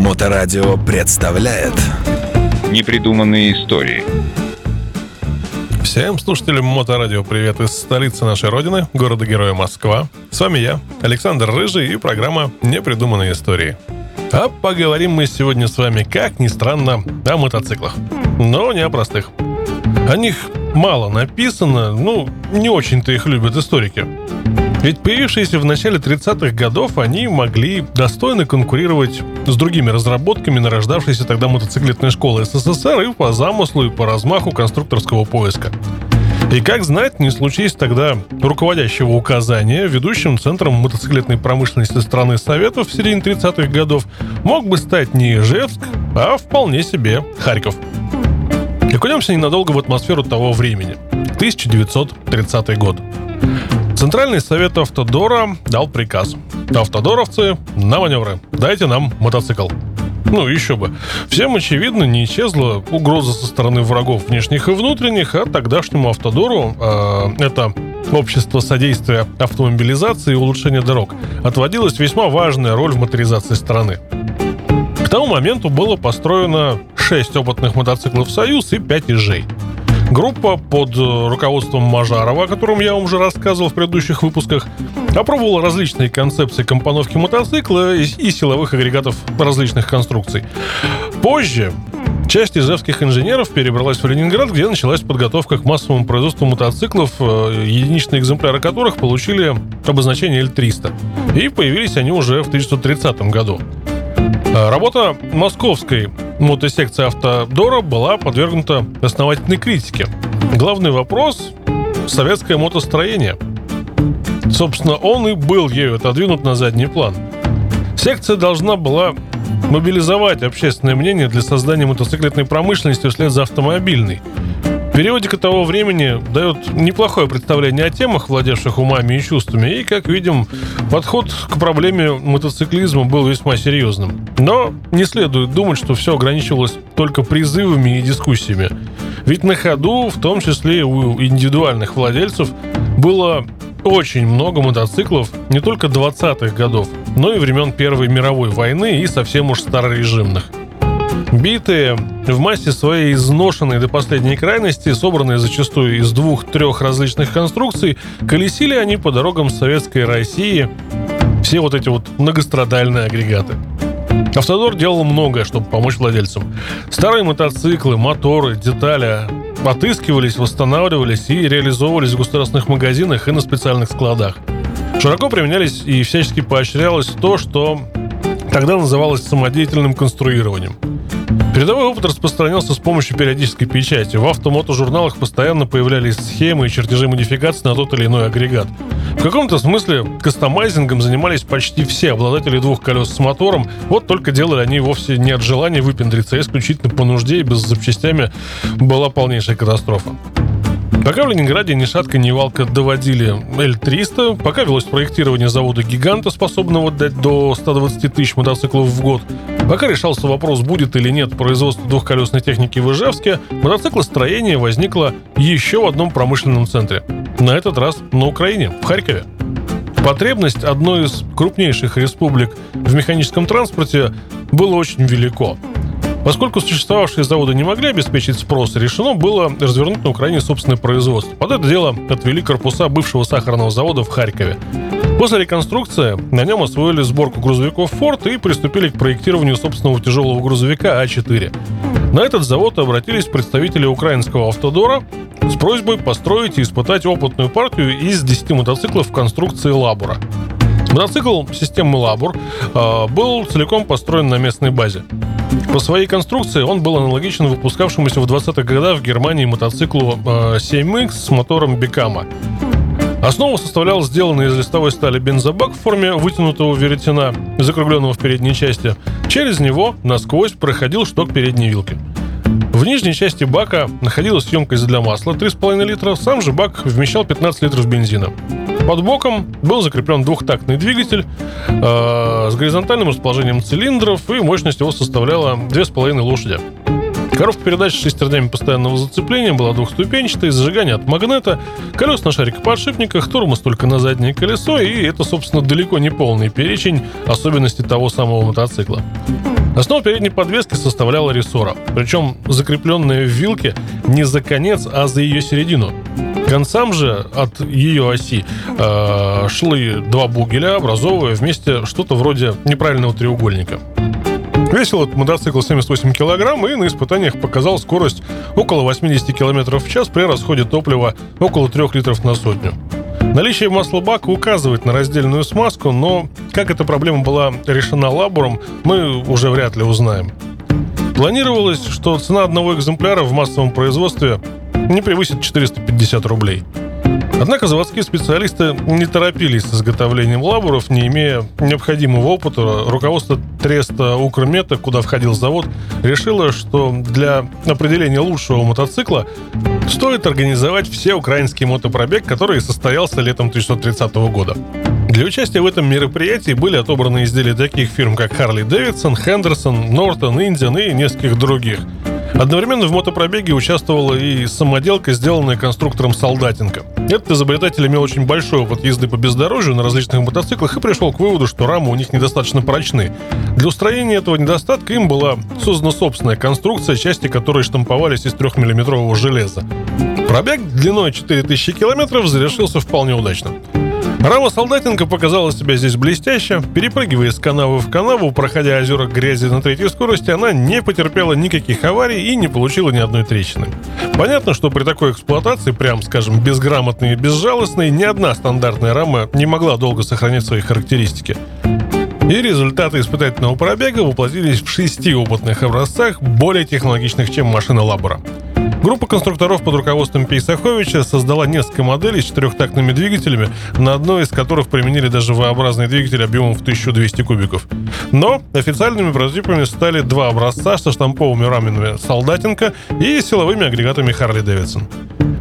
Моторадио представляет Непридуманные истории Всем слушателям Моторадио привет из столицы нашей родины, города-героя Москва. С вами я, Александр Рыжий и программа «Непридуманные истории». А поговорим мы сегодня с вами, как ни странно, о мотоциклах. Но не о простых. О них мало написано, ну, не очень-то их любят историки. Ведь появившиеся в начале 30-х годов, они могли достойно конкурировать с другими разработками нарождавшейся тогда мотоциклетной школы СССР и по замыслу, и по размаху конструкторского поиска. И как знать, не случись тогда руководящего указания, ведущим центром мотоциклетной промышленности страны Советов в середине 30-х годов мог бы стать не Ижевск, а вполне себе Харьков. Окунемся ненадолго в атмосферу того времени. 1930 год. Центральный совет Автодора дал приказ. Автодоровцы, на маневры. Дайте нам мотоцикл. Ну, еще бы. Всем, очевидно, не исчезла угроза со стороны врагов внешних и внутренних, а тогдашнему Автодору э, это общество содействия автомобилизации и улучшения дорог отводилась весьма важная роль в моторизации страны. К тому моменту было построено 6 опытных мотоциклов «Союз» и 5 «Ижей». Группа под э, руководством Мажарова, о котором я вам уже рассказывал в предыдущих выпусках, опробовала различные концепции компоновки мотоцикла и силовых агрегатов различных конструкций. Позже Часть изевских инженеров перебралась в Ленинград, где началась подготовка к массовому производству мотоциклов, э, единичные экземпляры которых получили обозначение L300. И появились они уже в 1930 году. Э, работа московской мотосекции Автодора была подвергнута основательной критике. Главный вопрос – советское мотостроение. Собственно, он и был ею отодвинут на задний план. Секция должна была мобилизовать общественное мнение для создания мотоциклетной промышленности вслед за автомобильной – Периодика того времени дает неплохое представление о темах, владевших умами и чувствами, и, как видим, подход к проблеме мотоциклизма был весьма серьезным. Но не следует думать, что все ограничивалось только призывами и дискуссиями. Ведь на ходу, в том числе у индивидуальных владельцев, было очень много мотоциклов не только 20-х годов, но и времен Первой мировой войны и совсем уж старорежимных. Битые, в массе своей изношенные до последней крайности, собранные зачастую из двух-трех различных конструкций, колесили они по дорогам Советской России все вот эти вот многострадальные агрегаты. Автодор делал многое, чтобы помочь владельцам. Старые мотоциклы, моторы, детали отыскивались, восстанавливались и реализовывались в государственных магазинах и на специальных складах. Широко применялись и всячески поощрялось то, что тогда называлось самодеятельным конструированием – Передовой опыт распространялся с помощью периодической печати. В автомотожурналах постоянно появлялись схемы и чертежи модификаций на тот или иной агрегат. В каком-то смысле кастомайзингом занимались почти все обладатели двух колес с мотором, вот только делали они вовсе не от желания выпендриться, а исключительно по нужде и без запчастями была полнейшая катастрофа. Пока в Ленинграде ни шатка, ни валка доводили L300, пока велось проектирование завода «Гиганта», способного дать до 120 тысяч мотоциклов в год, пока решался вопрос, будет или нет производство двухколесной техники в Ижевске, мотоциклостроение возникло еще в одном промышленном центре. На этот раз на Украине, в Харькове. Потребность одной из крупнейших республик в механическом транспорте было очень велико – Поскольку существовавшие заводы не могли обеспечить спрос, решено было развернуть на Украине собственное производство. Под это дело отвели корпуса бывшего сахарного завода в Харькове. После реконструкции на нем освоили сборку грузовиков Ford и приступили к проектированию собственного тяжелого грузовика А4. На этот завод обратились представители украинского автодора с просьбой построить и испытать опытную партию из 10 мотоциклов в конструкции «Лабура». Мотоцикл системы «Лабур» э, был целиком построен на местной базе. По своей конструкции он был аналогичен выпускавшемуся в 20-х годах в Германии мотоциклу 7X э, с мотором Бекама. Основу составлял сделанный из листовой стали бензобак в форме вытянутого веретена, закругленного в передней части. Через него насквозь проходил шток передней вилки. В нижней части бака находилась емкость для масла 3,5 литра, сам же бак вмещал 15 литров бензина. Под боком был закреплен двухтактный двигатель э, с горизонтальным расположением цилиндров, и мощность его составляла 2,5 лошади. Коробка передач с шестернями постоянного зацепления была двухступенчатой, зажигание от магнета, колес на шарикоподшипниках, тормоз только на заднее колесо, и это, собственно, далеко не полный перечень особенностей того самого мотоцикла. Основа передней подвески составляла рессора, причем закрепленная в вилке не за конец, а за ее середину. Концам же от ее оси э, шли два бугеля, образовывая вместе что-то вроде неправильного треугольника. Весил этот мотоцикл 78 килограмм и на испытаниях показал скорость около 80 километров в час при расходе топлива около 3 литров на сотню. Наличие масла бака указывает на раздельную смазку, но как эта проблема была решена лабором, мы уже вряд ли узнаем. Планировалось, что цена одного экземпляра в массовом производстве не превысит 450 рублей – Однако заводские специалисты не торопились с изготовлением лаборов, не имея необходимого опыта. Руководство Треста Укрмета, куда входил завод, решило, что для определения лучшего мотоцикла стоит организовать все украинский мотопробег, который состоялся летом 1930 года. Для участия в этом мероприятии были отобраны изделия таких фирм, как Харли Дэвидсон, Хендерсон, Нортон, Индиан и нескольких других – Одновременно в мотопробеге участвовала и самоделка, сделанная конструктором Солдатенко. Этот изобретатель имел очень большой опыт езды по бездорожью на различных мотоциклах и пришел к выводу, что рамы у них недостаточно прочны. Для устранения этого недостатка им была создана собственная конструкция, части которой штамповались из 3-миллиметрового железа. Пробег длиной 4000 километров завершился вполне удачно. Рама Солдатенко показала себя здесь блестяще. Перепрыгивая из канавы в канаву, проходя озера грязи на третьей скорости, она не потерпела никаких аварий и не получила ни одной трещины. Понятно, что при такой эксплуатации, прям скажем, безграмотной и безжалостной, ни одна стандартная рама не могла долго сохранять свои характеристики. И результаты испытательного пробега воплотились в шести опытных образцах, более технологичных, чем машина Лабора. Группа конструкторов под руководством Пейсаховича создала несколько моделей с четырехтактными двигателями, на одной из которых применили даже V-образный двигатель объемом в 1200 кубиков. Но официальными прототипами стали два образца со штамповыми рамами Солдатенко и силовыми агрегатами Харли Дэвидсон.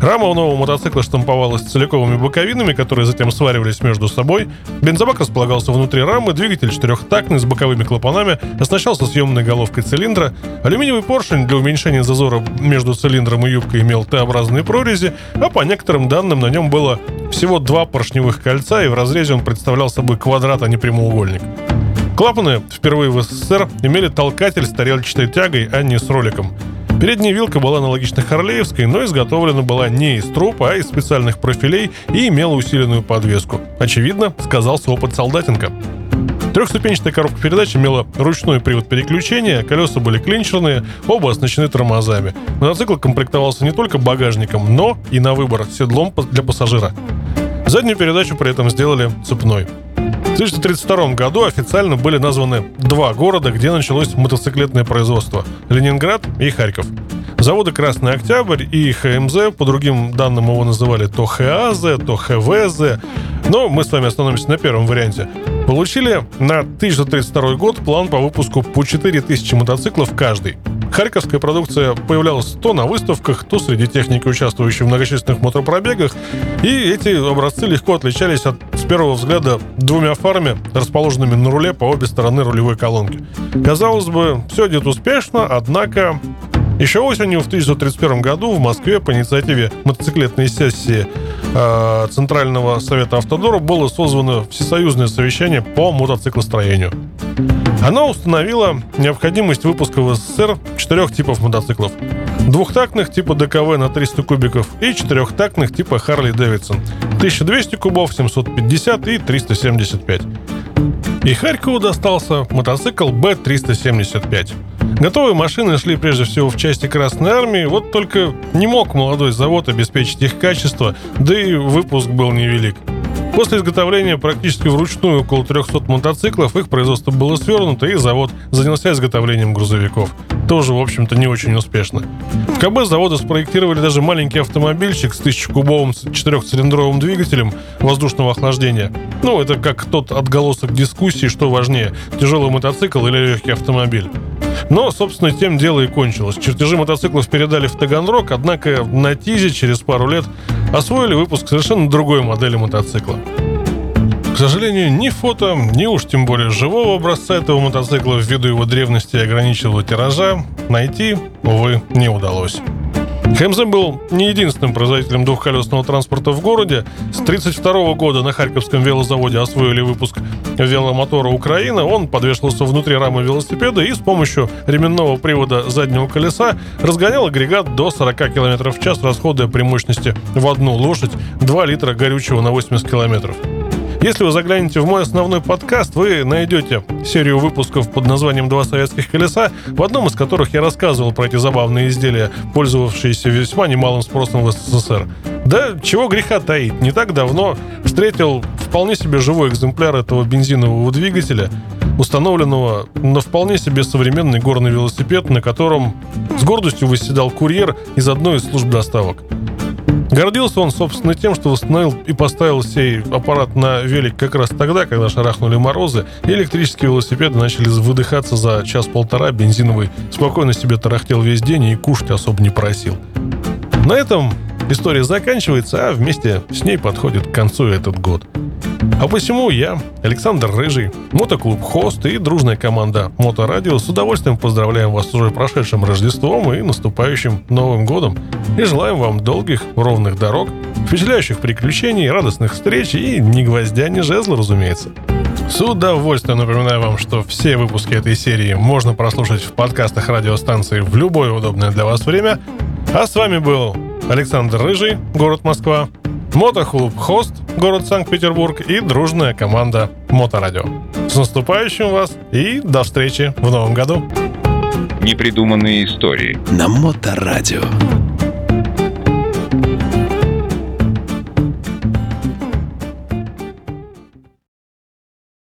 Рама у нового мотоцикла штамповалась целиковыми боковинами, которые затем сваривались между собой. Бензобак располагался внутри рамы, двигатель четырехтактный с боковыми клапанами, оснащался съемной головкой цилиндра. Алюминиевый поршень для уменьшения зазора между цилиндром и юбкой имел Т-образные прорези, а по некоторым данным на нем было всего два поршневых кольца, и в разрезе он представлял собой квадрат, а не прямоугольник. Клапаны впервые в СССР имели толкатель с тарелочной тягой, а не с роликом – Передняя вилка была аналогична Харлеевской, но изготовлена была не из труб, а из специальных профилей и имела усиленную подвеску. Очевидно, сказался опыт Солдатенко. Трехступенчатая коробка передач имела ручной привод переключения, колеса были клинчерные, оба оснащены тормозами. Мотоцикл комплектовался не только багажником, но и на выбор седлом для пассажира. Заднюю передачу при этом сделали цепной. В 1932 году официально были названы два города, где началось мотоциклетное производство – Ленинград и Харьков. Заводы «Красный Октябрь» и ХМЗ, по другим данным его называли то ХАЗ, то ХВЗ, но мы с вами остановимся на первом варианте, получили на 1932 год план по выпуску по 4000 мотоциклов каждый – Харьковская продукция появлялась то на выставках, то среди техники, участвующей в многочисленных мотопробегах, и эти образцы легко отличались от, с первого взгляда, двумя фарами, расположенными на руле по обе стороны рулевой колонки. Казалось бы, все идет успешно, однако еще осенью в 1931 году в Москве по инициативе мотоциклетной сессии э, Центрального совета автодора было созвано всесоюзное совещание по мотоциклостроению. Она установила необходимость выпуска в СССР четырех типов мотоциклов. Двухтактных типа ДКВ на 300 кубиков и четырехтактных типа Харли Дэвидсон. 1200 кубов, 750 и 375. И Харькову достался мотоцикл Б-375. Готовые машины шли прежде всего в части Красной Армии, вот только не мог молодой завод обеспечить их качество, да и выпуск был невелик. После изготовления практически вручную около 300 мотоциклов их производство было свернуто, и завод занялся изготовлением грузовиков. Тоже, в общем-то, не очень успешно. В КБ завода спроектировали даже маленький автомобильчик с 1000-кубовым четырехцилиндровым двигателем воздушного охлаждения. Ну, это как тот отголосок дискуссии, что важнее, тяжелый мотоцикл или легкий автомобиль. Но, собственно, тем дело и кончилось. Чертежи мотоциклов передали в Таганрог, однако на ТИЗе через пару лет освоили выпуск совершенно другой модели мотоцикла. К сожалению, ни фото, ни уж тем более живого образца этого мотоцикла ввиду его древности и ограниченного тиража найти увы, не удалось. ХМЗ был не единственным производителем двухколесного транспорта в городе. С 1932 года на Харьковском велозаводе освоили выпуск веломотора «Украина». Он подвешивался внутри рамы велосипеда и с помощью ременного привода заднего колеса разгонял агрегат до 40 км в час, расходуя при мощности в одну лошадь 2 литра горючего на 80 километров. Если вы заглянете в мой основной подкаст, вы найдете серию выпусков под названием «Два советских колеса», в одном из которых я рассказывал про эти забавные изделия, пользовавшиеся весьма немалым спросом в СССР. Да чего греха таить, не так давно встретил вполне себе живой экземпляр этого бензинового двигателя, установленного на вполне себе современный горный велосипед, на котором с гордостью восседал курьер из одной из служб доставок. Гордился он, собственно, тем, что восстановил и поставил сей аппарат на велик как раз тогда, когда шарахнули морозы, и электрические велосипеды начали выдыхаться за час-полтора, бензиновый спокойно себе тарахтел весь день и кушать особо не просил. На этом история заканчивается, а вместе с ней подходит к концу этот год. А посему я, Александр Рыжий, мотоклуб «Хост» и дружная команда «Моторадио» с удовольствием поздравляем вас с уже прошедшим Рождеством и наступающим Новым Годом и желаем вам долгих, ровных дорог, впечатляющих приключений, радостных встреч и ни гвоздя, ни жезла, разумеется. С удовольствием напоминаю вам, что все выпуски этой серии можно прослушать в подкастах радиостанции в любое удобное для вас время. А с вами был Александр Рыжий, город Москва, мотоклуб «Хост», город Санкт-Петербург и дружная команда «Моторадио». С наступающим вас и до встречи в новом году. Непридуманные истории. На Моторадио.